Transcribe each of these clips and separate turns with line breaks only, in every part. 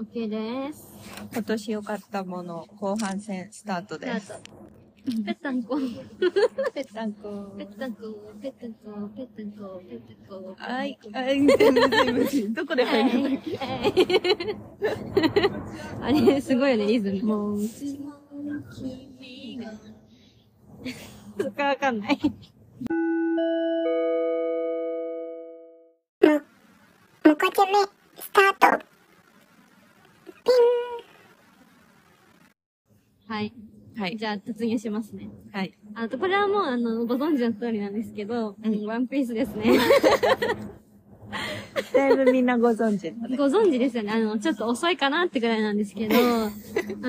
OK です。
今年良かったもの、後半戦スタートです。
スタート。ぺったんこ。
ぺったんこ
ぺったんこ、ぺったんこ、ぺったんこ、ぺったんこ。
はい、はい、むずいむずい。どこで
はい。
入る
あれ、すごいよね、リズム。もう、そっかわかんない。
むこちゃめ、スタート。ピ
はい。
はい、
じゃあ、突入しますね。
はい。
あと、これはもう、あの、ご存知の通りなんですけど、
うん
ワンピースですね。
だいぶみんなご存知だね。
ご存知ですよね。あの、ちょっと遅いかなってぐらいなんですけど、あ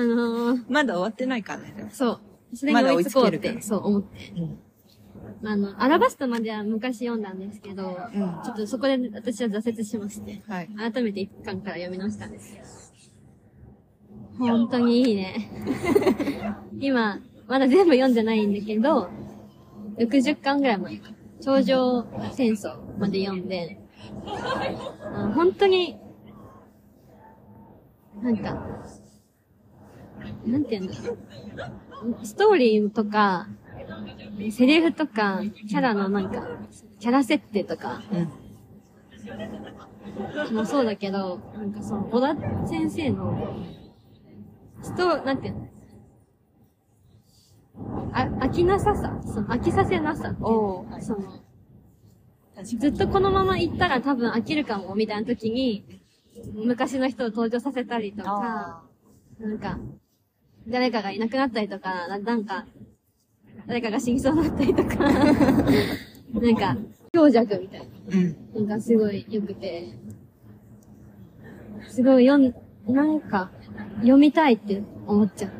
のー
まだ終わってないからね。
そう。それに追いつこうって、
まだ追いつけるから
そう思って。
うん。
あの、アラバスタまでは昔読んだんですけど、
うん
ちょっとそこで私は挫折しまして、
はい。
改めて一巻から読み直したんですよ。本当にいいね。今、まだ全部読んでないんだけど、60巻ぐらいまで、頂上戦争まで読んで、あの本当に、なんか、なんて言うんだろう。ストーリーとか、セリフとか、キャラのなんか、キャラ設定とか、
うん。
もそうだけど、なんかその、小田先生の、スト、なんていうの？あ、飽きなささ、その飽きさせなさ。っていう
おー。はい
その、
確
ずっとこのまま行ったら多分飽きるかも、みたいな時に、昔の人を登場させたりとか、なんか、誰かがいなくなったりとか、ななんか、誰かが死にそうだったりとか、なんか、強弱みたいな。
うん。
なんかすごい良くて、すごい読ん、なんか、読みたいって思っちゃう。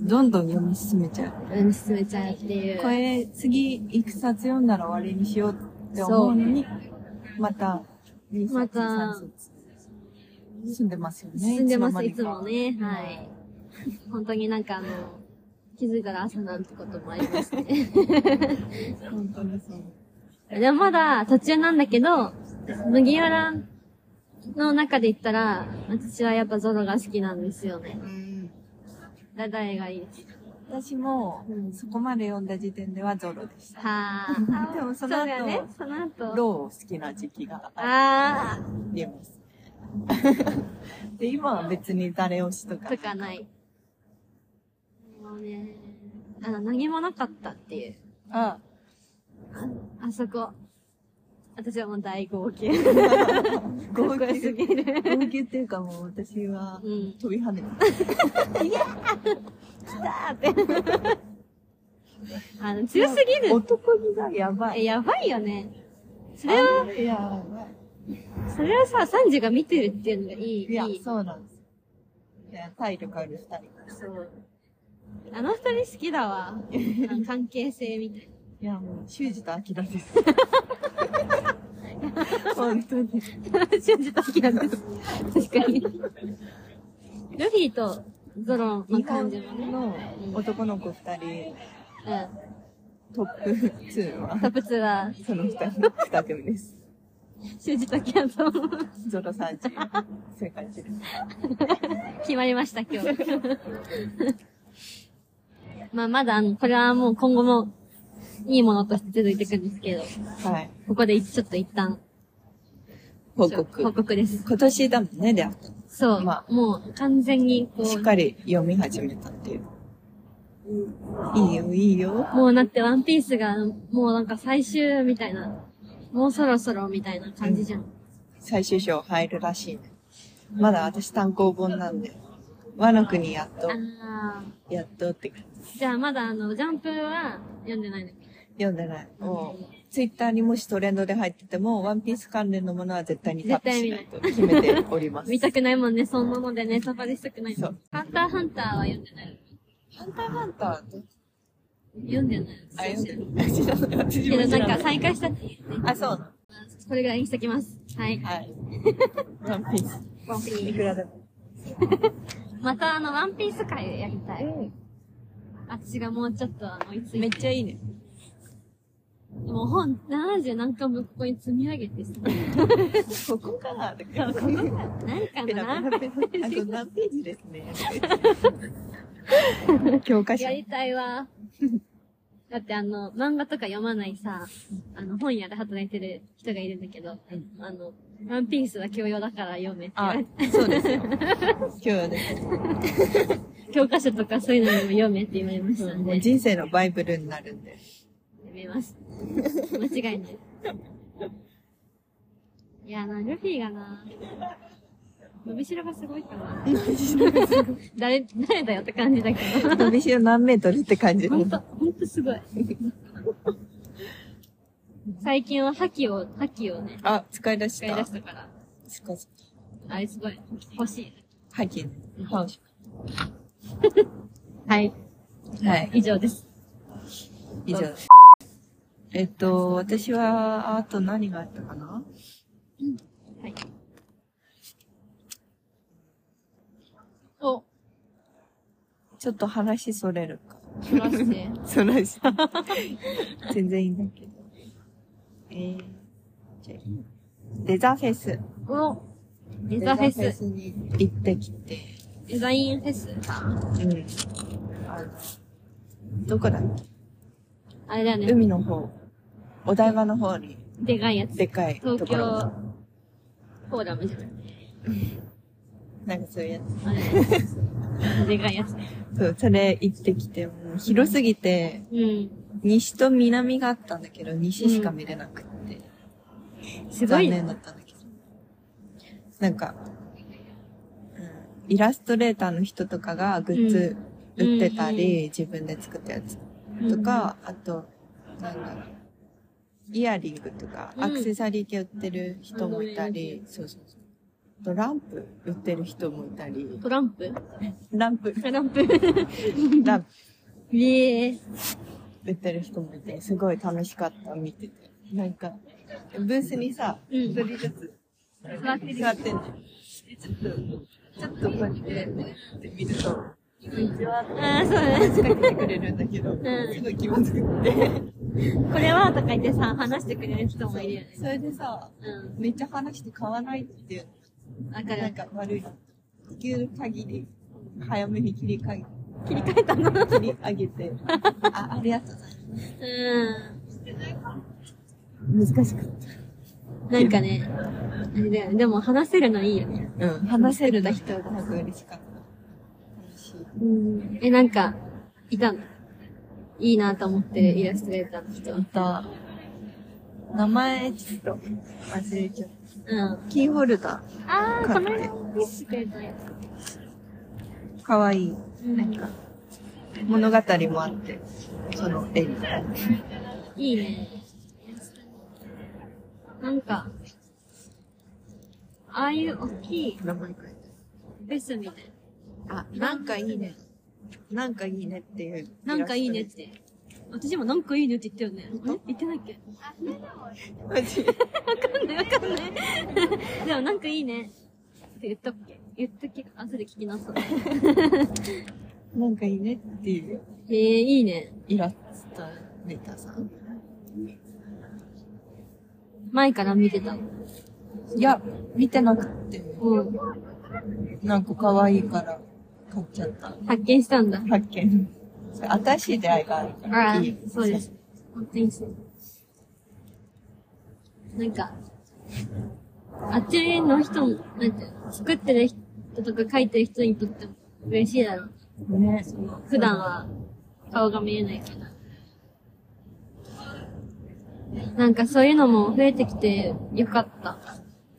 どんどん読み進めちゃう。
うん、進めちゃうっていう。
これ、次、一冊読んだら終わりにしようって思うのに、また、
また
三冊。進んでますよね。
進んでます、い
いつ
もね。はい。本当になんかあの、気づいたら朝なんてこともありますね。
本当にそう。
でもまだ途中なんだけど、麦わらの中で言ったら、私はやっぱゾロが好きなんですよね。
うん。
がいいですか
私も
うん、
そこまで読んだ時点ではゾロでした。
はあ。
でもその後
ね、その後。
ローを好きな時期があ
あ
ります。で、今は別に誰推しとか
ー、と。かない。もうね、あの、何もなかったっていう。
あ、
あそこ。私はもう大号泣。
号
かっこよすぎる。
号泣っていうかもう私は
うん。
飛び跳ねた。
だーって。あの、強すぎる。
男気がやば
え、
い。
やばいよね。それを、
いやばい。
それをさ、サンジが見てるっていうのがいい。
いや
いい、
そうなんです。いや、体力ある二人。
そう。あの二人好きだわ。関係性みたい
いや、もう、修二とアキラです。本当に。
な。信じた好きなんです。確かに。ルフィとゾロの感じもね。
の男の子二人、
う
トップ2
ん。
は、
トップ2は、
その二人、二組です。
信じたきやと
ゾロサンジ。正解です。
決まりました、今日。まあ、まだあの、これはもう今後もいいものとして続いていくんですけど、
はい。
ここでちょっと一旦
報告。
報告です。
今年だもんね、で、
そう。
ま
もう完全にこ
しっ
う、
かり読み始めたっていう。いいよ、いいよ。
もうだってワンピースがもうなんか最終みたいな、もうそろそろみたいな感じじゃん。
最終章入るらしいね。まだ私単行本なんで。和の国やっと、
ああ。
やっとって感じ。
じゃあまだあの、ジャンプは読んでないの？
読んでない。もう、ツイッターにもしトレンドで入ってても、ワンピース関連のものは絶対にタップしないと決めております。
見たくないもんね、そんなのでネタバレしたくない。
そう。
ハンターハンターは読んでない。
ハンターハンターって
読んでない。
あ、読んでる。知らない。私
けどなんか。再開したって言って。
あ、そうな
これぐらいにしときます。はい。
の。はい。ワンピース。
ワンピー
いくらでも。
ス。またあの、ワンピース会やりたい。私がもうちょっとあの、追いつ。
めっちゃいいね。
もう本70何巻もここに積み上げてさ。
ここかなとか。
ここ何か
ペ
な
ラペ何ページですね。教科書
や。りたいわ。だってあの、漫画とか読まないさ、あの、本屋で働いてる人がいるんだけど、あの、ワンピースは教養だから読めって言わ
あ
れて、、
そうですよ。今日はです。
教科書とかそういうのにも読めって言われましたんで、
もう人生のバイブルになるんで。
読めます。間違いない。いやな、ルフィがな、伸びしろがすごいかな。誰、誰だよって感じだけど。
伸びしろ何メートルって感じ。
ほんと、ほんとすごい。最近は覇気を、覇気をね、
あ、使い出し
使い
た。
出したから、あれすごい、欲しい。
はい、ね。は
はい、
い。はい。
以上です。
以上です。えっと、私は、あと何があったかな？
はい。お、
ちょっと話それるか。
取らせて。
そらし。全然いいんだけど。えー、じゃあデザフェス。
お、デザフェス、
に行ってきて。
デザインフェス？か。
うん。あの、どこだっ
あれだね、
海の方。お台場の方に、
でかいやつ。
でかいと
東。京、フォーラムじゃない。
なんかそういうや
あれ、でかいやつ。
つ。そう、それ行ってきて、もう広すぎて、
うん。
西と南があったんだけど、西しか見れなくって。残
すごいね。
念だったんだけど。なんか、うん、イラストレーターの人とかがグッズ売ってたり、自分で作ったやつとか、あと、なんだろう、イヤリングとか、
うん
アクセサリー系売ってる人もいたり、そうそうそう。あとランプ売ってる人もいたり、
トランプ？
ランプ、
トランプ？
ランプ
ええ
売ってる人もいて、すごい楽しかった、見てて。なんか、ブースにさ、
うん
一人ずつ
座ってる。
座ってんの。でちょっと、ちょっとこうやって、って見ると、こんにちは
ああ、そう。
話しかけてくれるんだけど、
ん
すごい気まずくって。
これはとか言ってさ、話してくれる人もいるよね。
それでさ、
うん。
めっちゃ話して買わないっていうのなん
ら、
か悪い。できる限り、早めに切り替え、
切り替えたの。
切り上げて、あ、ありがとうございます。
うん。
難しかった。
なんかね、あれだよね。でも話せるのいいよね。
うん、話せるだ人がなんか嬉しかった。
うん。え、なんか、いたのいいなと思ってるイラストレーターの人。
いた。名前ちょっと忘れちゃっ
うん。
た。キーホルダ
あー、
買って
この間見せてくれたや
ー。かわいい。
つ。なんか、
物語もあって、その絵に。
いいね。なんか、ああいう大きい
名前書いて
フェスみたい
あ、なんかいいね。なんかいいねっていう。
な。なんかいいねって。私もなんかいいねって言ったよね。え？言ってないっけ？
マジ
わかんないわかんない。でもなんかいいねって言ったっけ？言ったっけ後で聞きなさい。
なんかいいねっていう
へえ、いいね。
イラストレーターさん。
前から見てた？の。
いや、見てなくて、
うん。
なんか可愛いから買っちゃった。
発見したんだ。
発見。新しい出会いがあるから。
ああそうです。本当にそう。なんか、あっちの人も、なんて作ってる人とか書いてる人にとっても嬉しいだろう。
ね。
その普段は顔が見えないから。なんかそういうのも増えてきてよかった。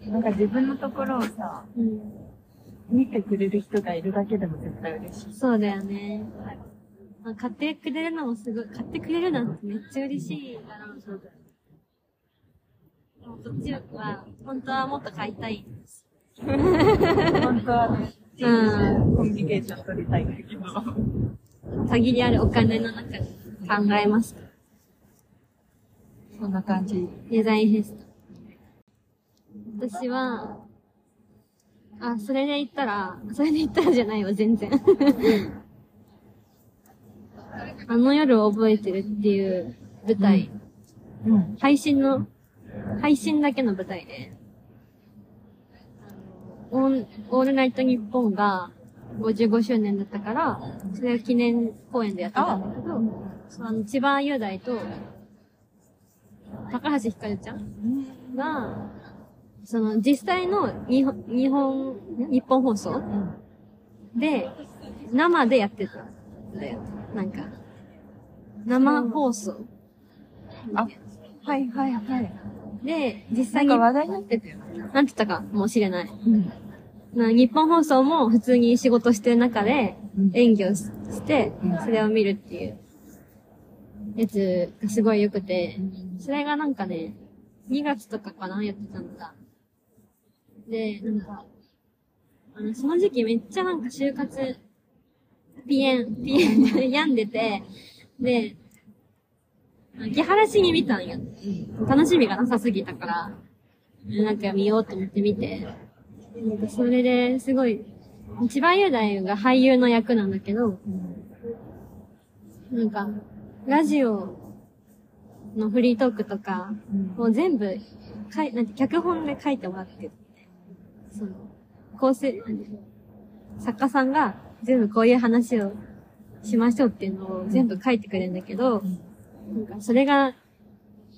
なんか自分のところをさ、
うん。
見てくれる人がいるだけでも絶対嬉しい。
そうだよね。まあ買ってくれるのもすごい、買ってくれるなんてめっちゃ嬉しいだろうな。でもこっちは、本当はもっと買いたい。
本当はね、
うん。
コミュニケーション取りたいんだけど。
限りあるお金の中で考えます。
そんな感じ。
デザインフェスト。私は、あ、それで言ったら、それで言ったらじゃないわ、全然。あの夜を覚えてるっていう舞台
うん。
配信の、配信だけの舞台で、オールオールナイトニッポンが55周年だったから、それを記念公演でやってたんだけど、その千葉雄大と、高橋ひかるちゃんが、その実際の日本、日本、日本放送で、生でやってたんだよ。なんか、生放送。
あ、はいはいはい。
で、実
な
際に、
んか話題になってたよ。
なんて言ったかもしれない。
うん。
な日本放送も普通に仕事してる中で
うん
演技をしして
うん、
それを見るっていうやつがすごい良くて、それがなんかね、2月とかかなやってたのが。で、なんか、あの、その時期めっちゃなんか就活、ピエン、ピエンで 病んでて、で、気晴らしに見たんよ。楽しみがなさすぎたから、なんか見ようと思って見て、なんかそれですごい、千葉雄大が俳優の役なんだけど、なんか、ラジオのフリートークとか、もう全部、かい、なんて、脚本で書いてもらってる。その、構成、作家さんが全部こういう話をしましょうっていうのを全部書いてくれるんだけど、なんかそれが、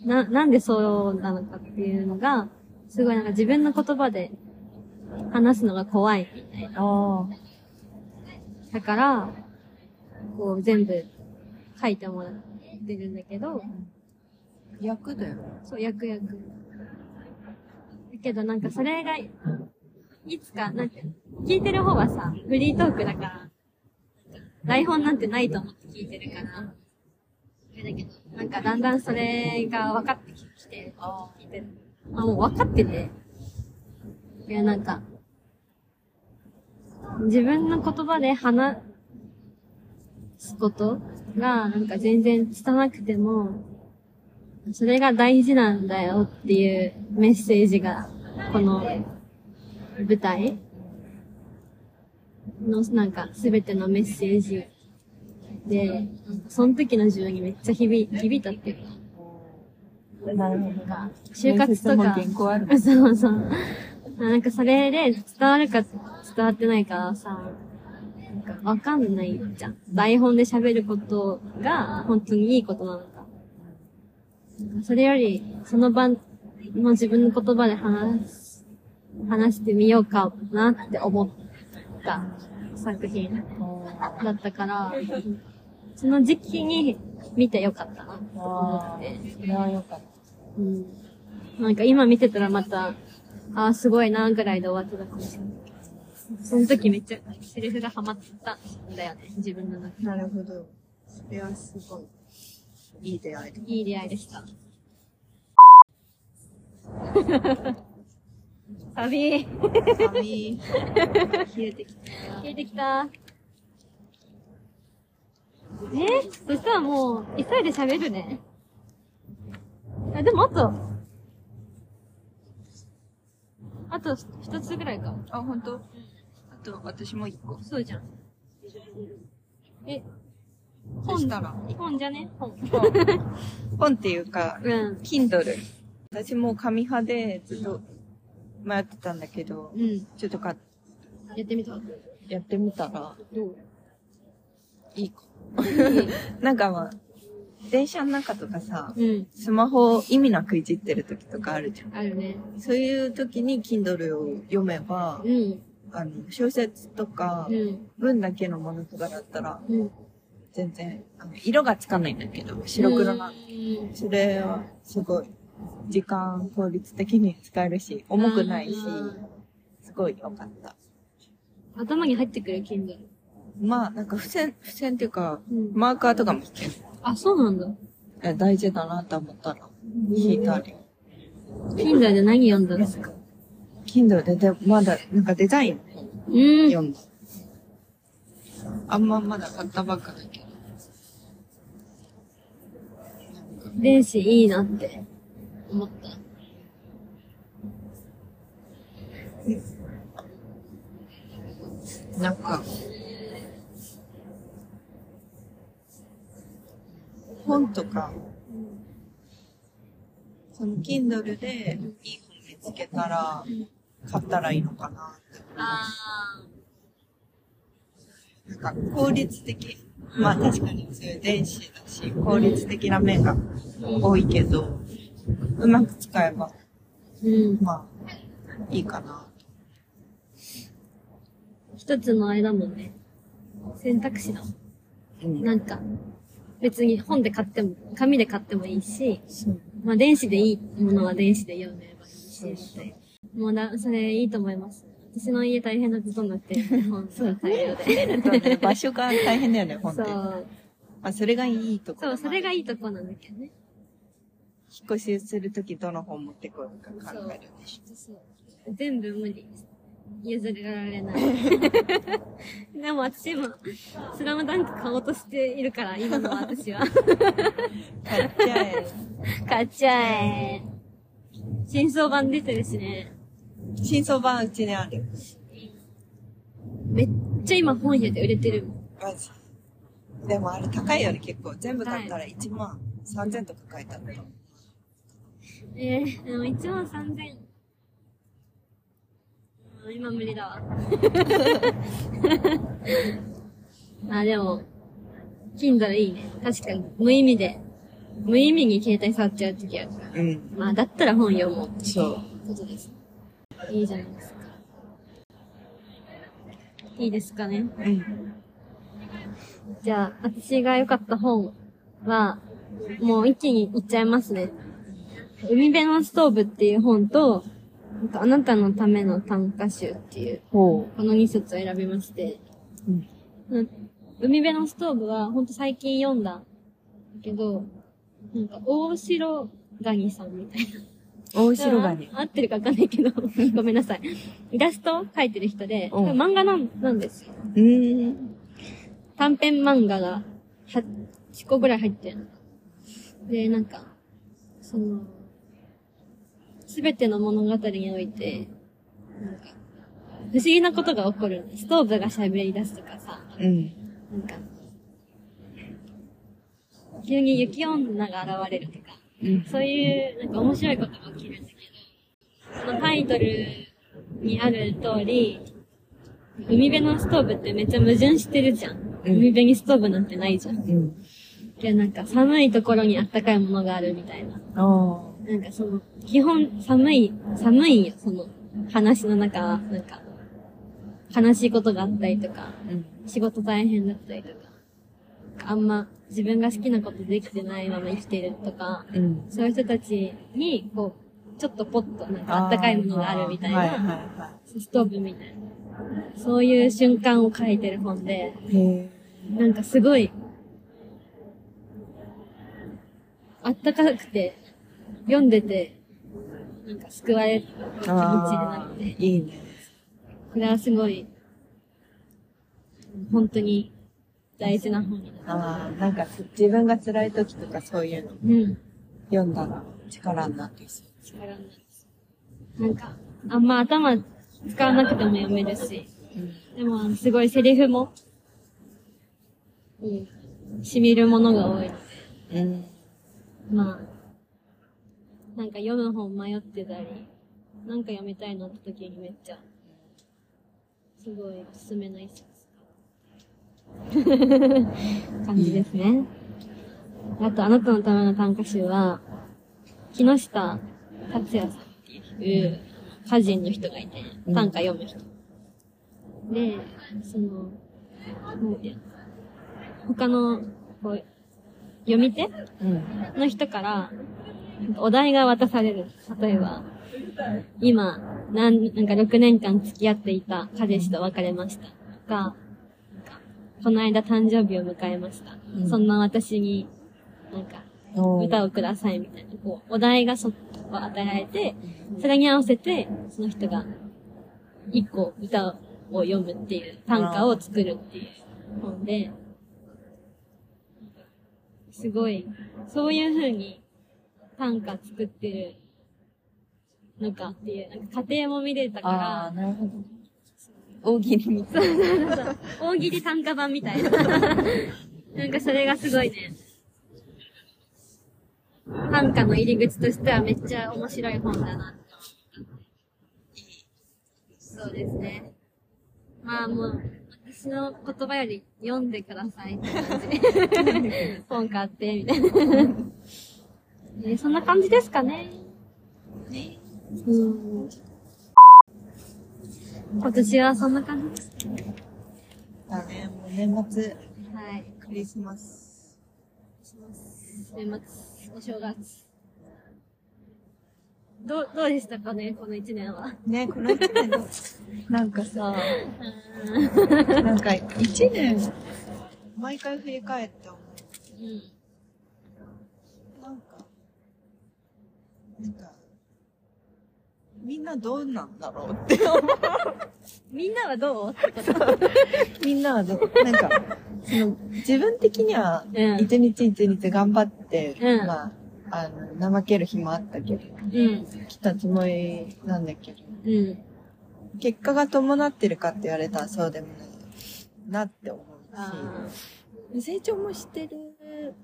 な、なんでそうなのかっていうのが、すごいなんか自分の言葉で話すのが怖いみたいな。だから、こう全部書いてもらってるんだけど、
役だよ。
そう、役役。だけどなんかそれが、いつか、なんて、聞いてる方はさ、フリートークだから、台本なんてないと思って聞いてるから、あれだけど、なんかだんだんそれが分かってきて、聞いてる。あ、もう分かってて。いや、なんか、自分の言葉で話すことが、なんか全然伝わなくても、それが大事なんだよっていうメッセージが、この舞台？のなんか全てのメッセージで、その時の自分にめっちゃ響い響いたっていうか、
な
んか就活とか。そうそう。なんかそれで伝わるか伝わってないかさ、なんかわかんないじゃん。台本で喋ることが本当にいいことなのかそれより、その場の自分の言葉で話す、話してみようかなって思った作品だったから、その時期に見てよかったなと思って。
それはよかった。
うん。なんか今見てたらまた、ああ、すごいな、ぐらいで終わってたかもしれない。その時めっちゃセリフがハマったんだよね、自分の中で。
なるほど。それはすごい。いい出会いだ。
いい出会いでした。サビー、
寒い。冷えてきた。
消えてきた。え？そしたらもう、急いで喋るね。あ、でもあと、あと一つぐらいか。
あ、本当？あと、私も一個。
そうじゃん。え、
そしたら、
本じゃね？本。
本っていうか、
うん。
Kindle。私も紙派でずっと迷ってたんだけど、
うん。
ちょっとか
やってみた？
やってみたら
どう？
いいか。なんかまあ、電車の中とかさ、
うん。
スマホを意味なくいじってる時とかあるじゃん。
あるね。
そういう時に Kindle を読めば、
うん。
あの、小説とか
う、ん。
文だけのものとかだったら、
うん。
全然、あの色がつかないんだけど、白黒な。
うん。
それは、すごい、時間効率的に使えるし、重くないし、すごい良かった。
頭に入ってくる Kindle。
まあ、なんか付箋、付箋っていうか、
うん
マーカーとかも引ける。
あ、そうなんだ。
いや大事だなと思ったら、引いたり。
Kindle で何読んだんですか
？Kindle で、で、まだ、なんかデザイン
うん。
読んだ。あんままだ買ったばっかだけど。
電子いいなって思った。
なんか、本とか、その Kindle でいい本見つけたら、買ったらいいのかなって。
あ
なんか効率的。まあ確かにそういう電子だし、効率的な面が多いけど、うまく使えば。まあ、いいかな。
一つのあれだもんね。選択肢だもん。
うん
なんか、別に本で買っても、紙で買ってもいいし、まあ電子でいいものは電子で読めばいいし、みたいな。もうだ、それいいと思います。私の家大変なことになってる 本が大量で。
ね、場所が大変だよね、本って。ま
そう。
あ、それがいいところ。
そう、それがいいとこなんだけどね。
引っ越しするときどの本持ってこようか考えるでし
そう？全部無理。譲られない。でも私今、スラムダンク買おうとしているから、今の私は。
ょ。買っちゃえ。
買っちゃえ。新装版出てるしね。
新装版うちにある。
めっちゃ今本屋で売れてるもん。
マジ。でもあれ高いよね、結構。全部買ったら1万3000とか書いてあった。
えー、でも1万3000。うん今無理だわ。あ、でも、Kindle いいね。確かに、無意味で、無意味に携帯触っちゃうときあるから。
うん。
まあ、だったら本読もう
そう。
ことです。いいじゃないですか。いいですかね。
うん。
じゃあ、私が良かった本は、もう一気に言っちゃいますね。海辺のストーブっていう本と、なんかあなたのための短歌集っていう、
ほ
この2冊を選びまして、
うん
うん海辺のストーブはほんと最近読んだけど、なんか大城ガニさんみたいな。
う。大城ガニ。
あ 合ってるかわかんないけど、ごめんなさい。イラスト描いてる人で、
うん
漫画なんなんですよ。短編漫画が8個ぐらい入ってるの。で、なんか、その、すべての物語において、なんか、不思議なことが起こる。ストーブが喋り出すとかさ、
うん。
なんか、急に雪女が現れるとか、
うん。
そういう、なんか面白いことが起きるんだけど、そのタイトルにある通り、海辺のストーブってめっちゃ矛盾してるじゃん。
うん
海辺にストーブなんてないじゃん。
うん。
で、なんか寒いところにあったかいものがあるみたいな。
あ
なんかその、基本寒い、寒いよ、その話の中は、なんか、悲しいことがあったりとか、
あ。うん。
仕事大変だったりとか、あんま自分が好きなことできてないまま生きてるとか、
うん。
そういう人たちに、こう、ちょっとポッとなんかあったかいものがあるみたいな、
はいはいは
ストーブみたいな。そういう瞬間を書いてる本で、なんかすごい、あったかくて、読んでて、なんか救われる気持ちにな
あ
って、
いいね。
これはすごい、本当に大事な本になった。
ああ、なんか自分が辛い時とかそういうの
うん。
読んだら力になってそう。
力になるなんか、あんま頭使わなくても読めるし、でも、すごいセリフも、うん、染みるものが多いので、
うん。
まあ、なんか読む本迷ってたり、なんか読みたいなって時にめっちゃ、すごいおすすめの一冊。感じですね。あと、あなたのための短歌集は、木下達也さんっていう歌人の人がいて、
うん
短歌読む人。で、その、なんていうの他の、こう、読み手
うん。
の人から、お題が渡される。例えば、今、なん、なんか6年間付き合っていた彼氏と別れました。とか、この間誕生日を迎えました。
うん
そんな私に、なんか、歌をくださいみたいな、こう、お題がそ、を与えられて、それに合わせて、その人が、一個歌を読むっていう、短歌を作るっていう本で、すごい、そういう風に短歌作ってるのかっていう、なんか過程も見れた
ああ、
か
なるほど。大喜利みたいな。
ら、大喜利短歌版みたいな。なんかそれがすごいね、短歌の入り口としてはめっちゃ面白い本だなって思った。そうですね。まあもう、私の言葉より読んでくださいって感じ。本買って、みたいな。えーそんな感じですかね。うん。今年はそんな感じ？です。
だね、もう年末、
はい。
クリスマス。
年末、お正月。どう、どうでしたかね、この一年は？
ね、この一年の、なんかさ、
う
なんか一年、毎回振り返って思
ん。うん。
う。なんか、なんか、みんなどうなんだろうって思う。
みんなはどうってこと。
みんなはどう、なんか、その、自分的には、
うん。
一日一日頑張って、
うん。
まあ、あの、怠ける日もあったけど、
うん。
来たつもりなんだけど、
うん。
結果が伴ってるかって言われたらそうでもないなって思う
あ
し、成長もしてる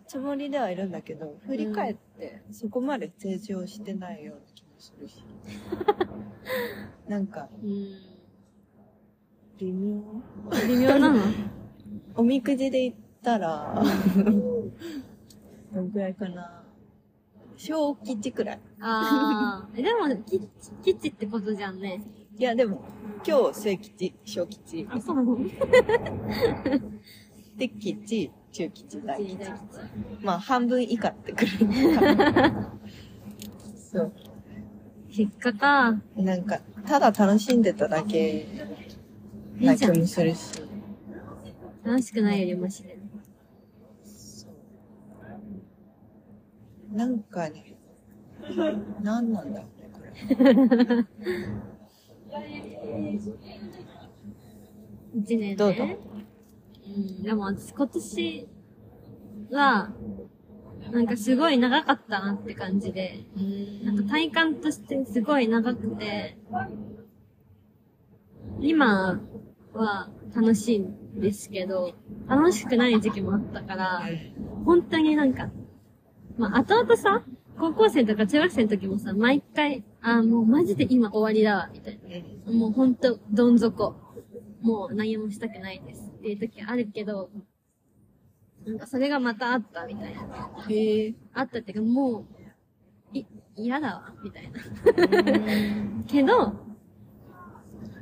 つもりではいるんだけど、振り返ってそこまで成長してないような気もするし。なんか。微妙？
微妙なの？
おみくじで言ったら、どんくらいかな。小吉くらい。
ああ。でも、キッチ、キッチってことじゃんね。
いや、でも、今日末吉、小吉。
あ、そうなの？
で、吉、中吉、大吉。まあ、半分以下ってくる。そう。
結果か。
なんか、ただ楽しんでただけない気も。するし。
楽しくないよりマシで。
なんかね、なんなんだろうね、これ。
一年ね。
どうぞ
うん。でも私今年は、なんかすごい長かったなって感じで、なんか体感としてすごい長くて、今は楽しいんですけど、楽しくない時期もあったから、本当になんか、まあ、後々さ、高校生とか中学生の時もさ、毎回、あーもうマジで今終わりだわ、みたいな。もうほんと、どん底。もう何もしたくないですっていう時あるけど、なんかそれがまたあったみたいな。
へえ。
あったっていうかもう、い、嫌だわ、みたいな。けど、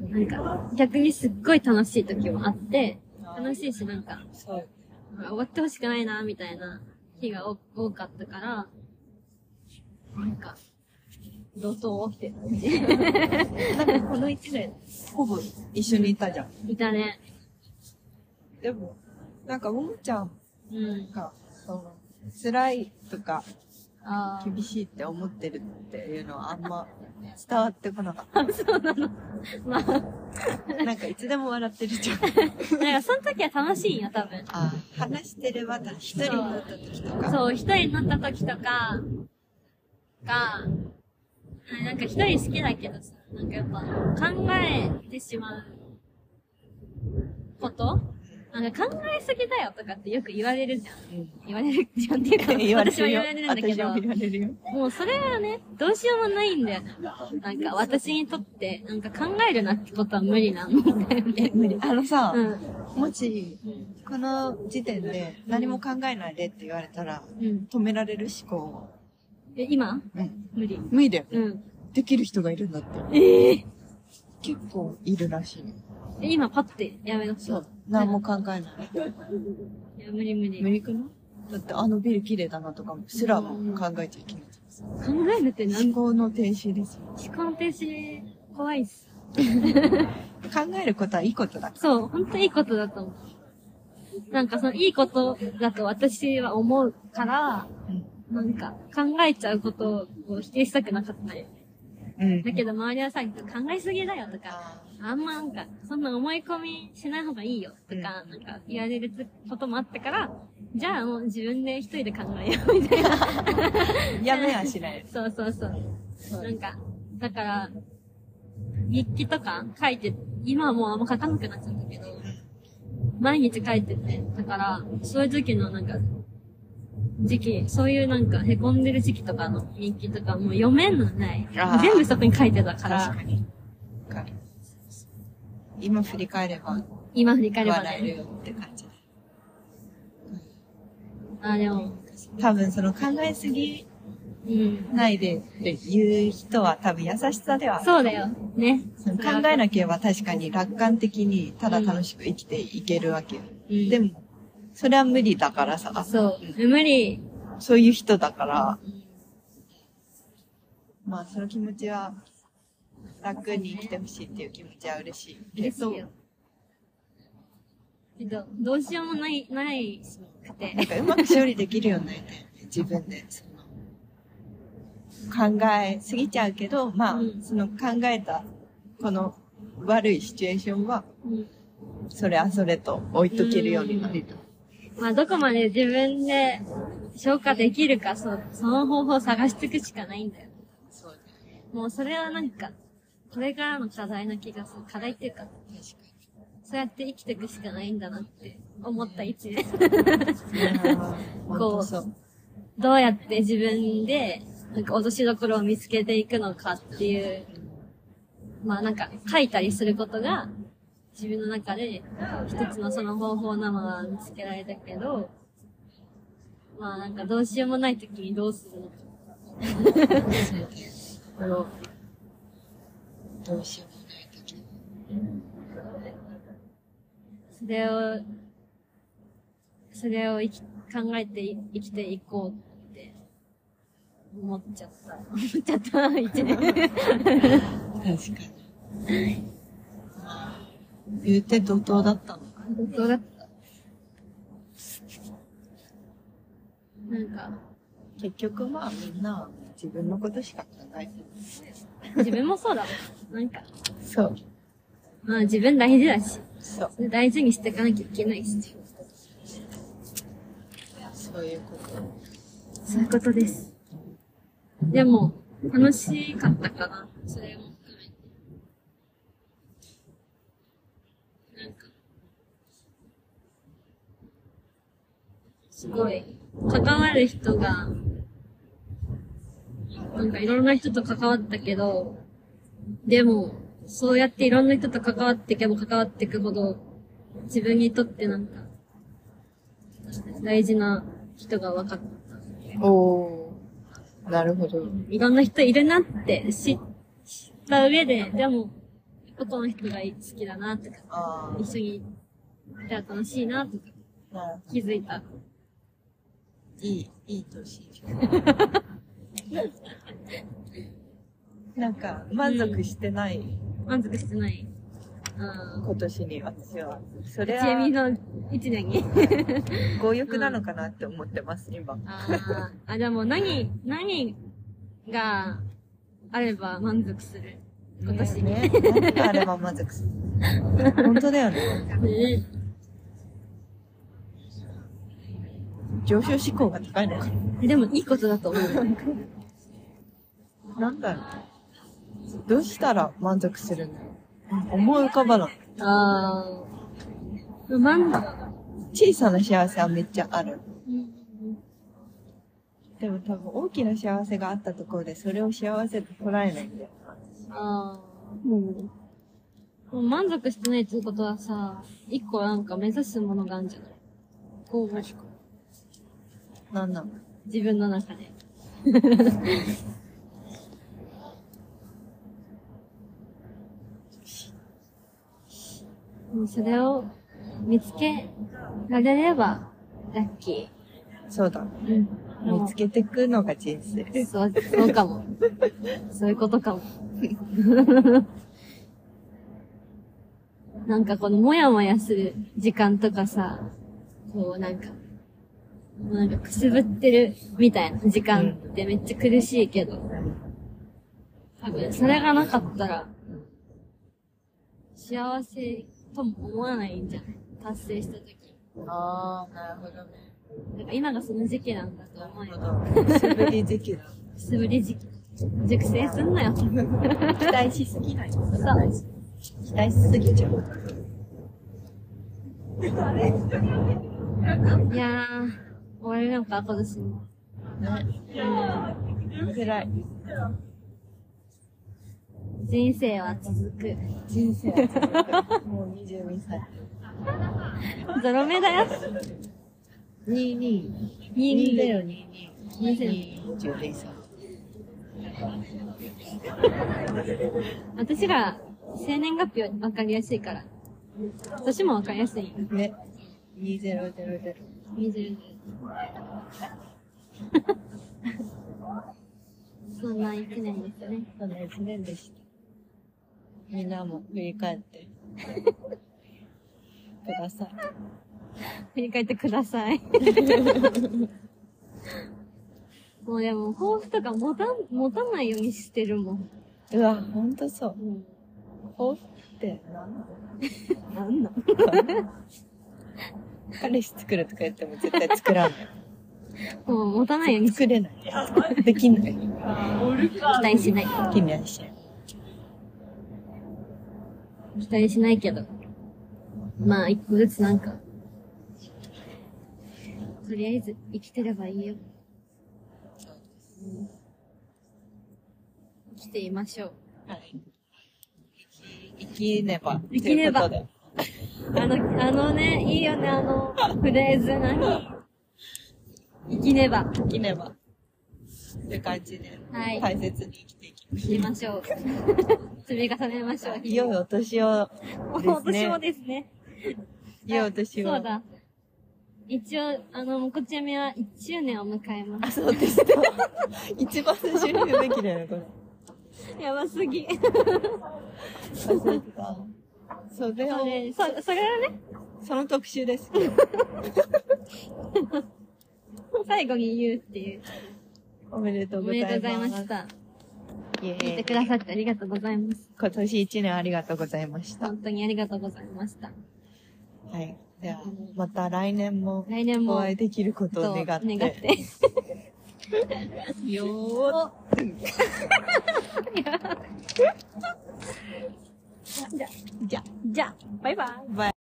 なんか逆にすっごい楽しい時もあって、楽しいしなんか。終わってほしくないな、みたいな日が多多かったから、なんか、怒涛起きてる感じ。
なんかこの一年、ほぼ一緒にいたじゃん。
いたね。
でも、なんか、ももちゃん
うん。
が、その、辛いとか。厳しいって思ってるっていうのはあんま 伝わってこなかっ
まあ、
た。なんかいつでも笑ってるじゃん。
なんかその時は楽しいんよ、多分。
あ話してれば一人になった時とか。
そう、一人になった時とか、が、あなんか一人好きだけどさ、なんかやっぱ考えてしまうことなんか考えすぎだよとかってよく言われるじゃん。
うん
言われるじゃんっていうか、
言われるよ。
私は言われるんだけど
私も、言われるよ。
もうそれはね、どうしようもないんだよね。なんか私にとって、なんか考えるなってことは無理なんだよね。
無理。あのさ、
うん。
もし、
うん。
この時点で何も考えないでって言われたら、
うん。
止められる思考を。
え、今？
うん。
無理。
無理だよ。
うん。
できる人がいるんだって。
ええ
結構いるらしい。
え今パッてやめな
そう。何も考えない。
いや、無理無理。
無理くない？だってあのビル綺麗だなとかもすらも考えちゃいけない。
考えるって何？
思考の停止ですよ。
思考停止、怖いっす。
考えることはいいことだ。
そう、ほんといいことだと思う。なんかそのいいことだと私は思うから、
うん。
なんか考えちゃうことを否定したくなかったよ。
うん。
だけど周りはさ、考えすぎだよとか、あんまなんか、そんな思い込みしない方がいいよとか、なんか言われることもあったから、じゃあもう自分で一人で考えようみたいな。
やめはしない。
そうそうそう。なんか、だから、日記とか書いて、今はもうあんま書かなくなっちゃったけど、毎日書いてて、だから、そういう時のなんか、時期、そういうなんか凹んでる時期とかの日記とかもう読めんのない。全部そこに書いてたから
確、かに。今振り返れば、
今振り返ればね。
笑えるよって感じ。
あ、でも、
多分その考えすぎ
うん。
ないでって言う人は多分優しさではある
そうだよ。ね。
考えなければ確かに楽観的にただ楽しく生きていけるわけよ。
うん
でも、それは無理だからさ。
そう。無理。
そういう人だから、まあその気持ちは楽に生きてほしいっていう気持ちは嬉しいけど。
けど、どうしようもない、ないくて
なん。かうまく処理できるようになりたいよね、自分で。その考えすぎちゃうけど、まあ、
うん
その考えたこの悪いシチュエーションは、
うん
それはそれと置いとけるようになりたい。
まあ、どこまで自分で消化できるか、そう、その方法を探していくしかないんだよ。
そう
もうそれはなんか、これからの課題な気がする。課題っていうか、そうやって生きていくしかないんだなって思った一年。
こう。
どうやって自分で、なんか落としどころを見つけていくのかっていう、まあなんか書いたりすることが、自分の中で一つのその方法なのは見つけられたけど、まあなんかどうしようもない時にどうするのか。
どうしようもない時に。
それを、それを生き考えて生きていこうって思っちゃった。思っちゃった、一年。
確かに。言うて怒涛だったのか。
どうだったなん。か、
結局まあみん。な自分のことしか考えてない。
自分もそうだもん。なんか、
そう。
まあ自分大事だし、
そう。
それ大事にしていかなきゃいけないし。
そういうこと。
そういうことです。でも、楽しかったかな。それも含めて。なんか、すごい、関わる人が、なんかいろんな人と関わったけど、でも、そうやっていろんな人と関わっていけば関わっていくほど、自分にとってなんか、大事な人が分かった。
おー。なるほど。
いろんな人いるなって知知った上で、でも、この人が好きだなとか、
あ
一緒にいたら楽しいなとか気づいた。
いい、いい年。なんか、満足してない
満足してない。うん。
今年に私は。それ
ちえみ
は、
の一年に。
強欲なのかなって思ってます、今。
あーあ、でも何、何があれば満足する？今年に。
ね。何があれば満足する？本当だよね。
ね
上昇志向が高いのか
でもいいことだと思う。
なんだろう。どうしたら満足するの？思い浮かばない。
ああ。満足。
小さな幸せはめっちゃある。でも多分大きな幸せがあったところでそれを幸せと捉えないんだよ。
ああ。もう満足してないってことはさ、一個なんか目指すものがあるんじゃない？こう、
なんなの？
自分の中で。もうそれを見つけられれば、ラッキ
そうだ。
ー。うん。
見つけていくのが人生。
そう、そうかも。そういうことかも。なんかこのもやもやする時間とかさ、こうなんか、もうなんかくすぶってるみたいな時間ってめっちゃ苦しいけど、多分それがなかったら、幸せとも思わないんじゃない？達成した時。
ああ、なるほどね。
なんか今がその時期なんだと思うよ。
くすぶり時期だ。
くすぶり時期。熟成すんなよ。
期待しすぎない。
そう。
期待しすぎちゃう。
いやー、終わりなんか、今年も。
ね。辛い。
人生は続く。
人生は続くもう22歳。
ゾロ目だよ。
22。
22
2022。22歳。
私ら、生年月日は分かりやすいから。年も分かりやすいよ。
ね。2000。
20 そんな一年ですね。
そんな1年でした。みんなも振り返って。ください。
振り返ってください。もうでも、抱負とか持たん、持たないようにしてるもん。
うわ、ほんとそう。
うん。
抱負って何なの
なんなん
彼氏作るとか言っても絶対作らない。
もう持たないようにし
作れない。できない。
期待しない。
できないし。
期待しないけど。まあ、一個ずつなんか。とりあえず、生きてればいいよ。生きていましょう。
はい。生きねば。
生きねば
というこ
あの、あのね、いいよね、あの、フレーズ何生きねば、
生きねば。って感じで、
はい
大切に生きていきま
生きましょう。積み重ねましょう。
す。良いお年をです
今年も
ね。
ですね。
良いお年を。
そうだ。一応、あの、もこちゃみは1周年を迎えま
あ、
す。
そうでした。一番最初に言うべきだよね、これ。
やばすぎ。
忘れてた。それを
そ、れ、そ、それはね、
その特集です。
最後に言うっていう。
おめでと
お
うございます。
めでとうございました。聞いてくださってありがとうございます。
今年一年ありがとうございました。
本当にありがとうございました。
はい。では、また来年も
来年も
お会いできることを願って。
願って。
よー
じゃ、
じゃ、
じゃ、バイバイ。
バイ。